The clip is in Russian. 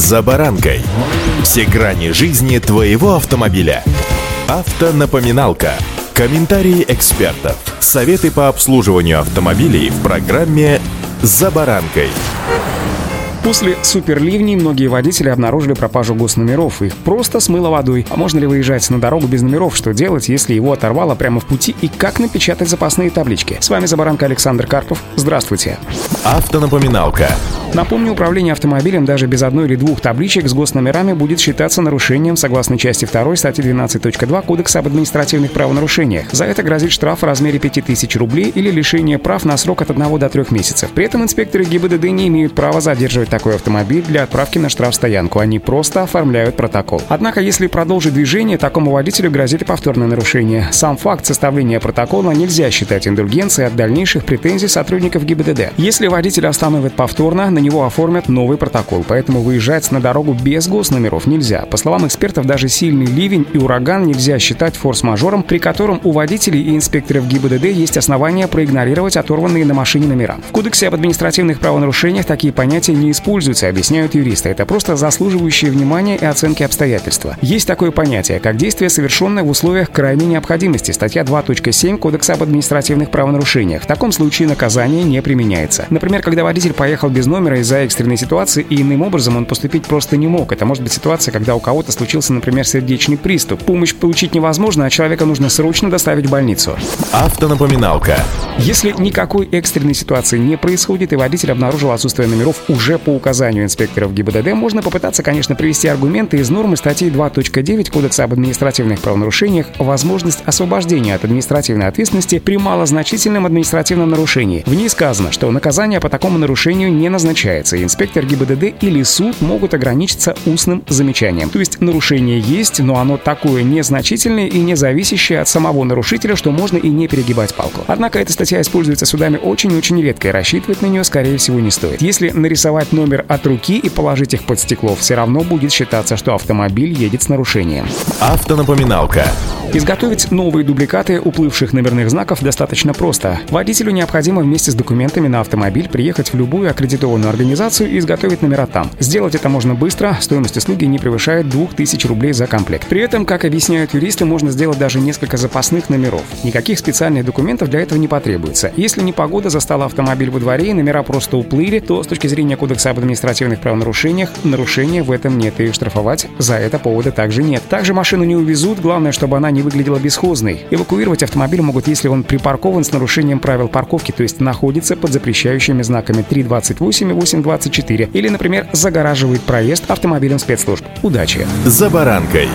«За баранкой». Все грани жизни твоего автомобиля. Автонапоминалка. Комментарии экспертов. Советы по обслуживанию автомобилей в программе «За баранкой». После суперливней многие водители обнаружили пропажу госномеров. Их просто смыло водой. А можно ли выезжать на дорогу без номеров? Что делать, если его оторвало прямо в пути? И как напечатать запасные таблички? С вами Забаранка Александр Карпов. Здравствуйте. Автонапоминалка. Напомню, управление автомобилем даже без одной или двух табличек с госномерами будет считаться нарушением согласно части 2 статьи 12.2 Кодекса об административных правонарушениях. За это грозит штраф в размере 5000 рублей или лишение прав на срок от 1 до 3 месяцев. При этом инспекторы ГИБДД не имеют права задерживать такой автомобиль для отправки на штрафстоянку. Они просто оформляют протокол. Однако, если продолжить движение, такому водителю грозит и повторное нарушение. Сам факт составления протокола нельзя считать индульгенцией от дальнейших претензий сотрудников ГИБДД. Если водитель остановит повторно, него оформят новый протокол, поэтому выезжать на дорогу без госномеров нельзя. По словам экспертов, даже сильный ливень и ураган нельзя считать форс-мажором, при котором у водителей и инспекторов ГИБДД есть основания проигнорировать оторванные на машине номера. В Кодексе об административных правонарушениях такие понятия не используются, объясняют юристы. Это просто заслуживающие внимания и оценки обстоятельства. Есть такое понятие, как действие, совершенное в условиях крайней необходимости, статья 2.7 Кодекса об административных правонарушениях. В таком случае наказание не применяется. Например, когда водитель поехал без номера из-за экстренной ситуации, и иным образом он поступить просто не мог. Это может быть ситуация, когда у кого-то случился, например, сердечный приступ. Помощь получить невозможно, а человека нужно срочно доставить в больницу. Автонапоминалка. Если никакой экстренной ситуации не происходит и водитель обнаружил отсутствие номеров уже по указанию инспекторов ГИБДД, можно попытаться, конечно, привести аргументы из нормы статьи 2.9 Кодекса об административных правонарушениях возможность освобождения от административной ответственности при малозначительном административном нарушении. В ней сказано, что наказание по такому нарушению не назначается, и инспектор ГИБДД или суд могут ограничиться устным замечанием. То есть нарушение есть, но оно такое незначительное и не зависящее от самого нарушителя, что можно и не перегибать палку. Однако эта статья используется судами очень-очень редко, и рассчитывать на нее, скорее всего, не стоит. Если нарисовать номер от руки и положить их под стекло, все равно будет считаться, что автомобиль едет с нарушением. Автонапоминалка. Изготовить новые дубликаты уплывших номерных знаков достаточно просто. Водителю необходимо вместе с документами на автомобиль приехать в любую аккредитованную организацию и изготовить номера там. Сделать это можно быстро, стоимость услуги не превышает 2000 рублей за комплект. При этом, как объясняют юристы, можно сделать даже несколько запасных номеров. Никаких специальных документов для этого не потребуется. Если непогода застала автомобиль во дворе и номера просто уплыли, то с точки зрения Кодекса об административных правонарушениях нарушения в этом нет и штрафовать за это повода также нет. Также машину не увезут, главное, чтобы она не не выглядела бесхозной. Эвакуировать автомобиль могут, если он припаркован с нарушением правил парковки, то есть находится под запрещающими знаками 328 и 824, или, например, загораживает проезд автомобилем спецслужб. Удачи! За баранкой.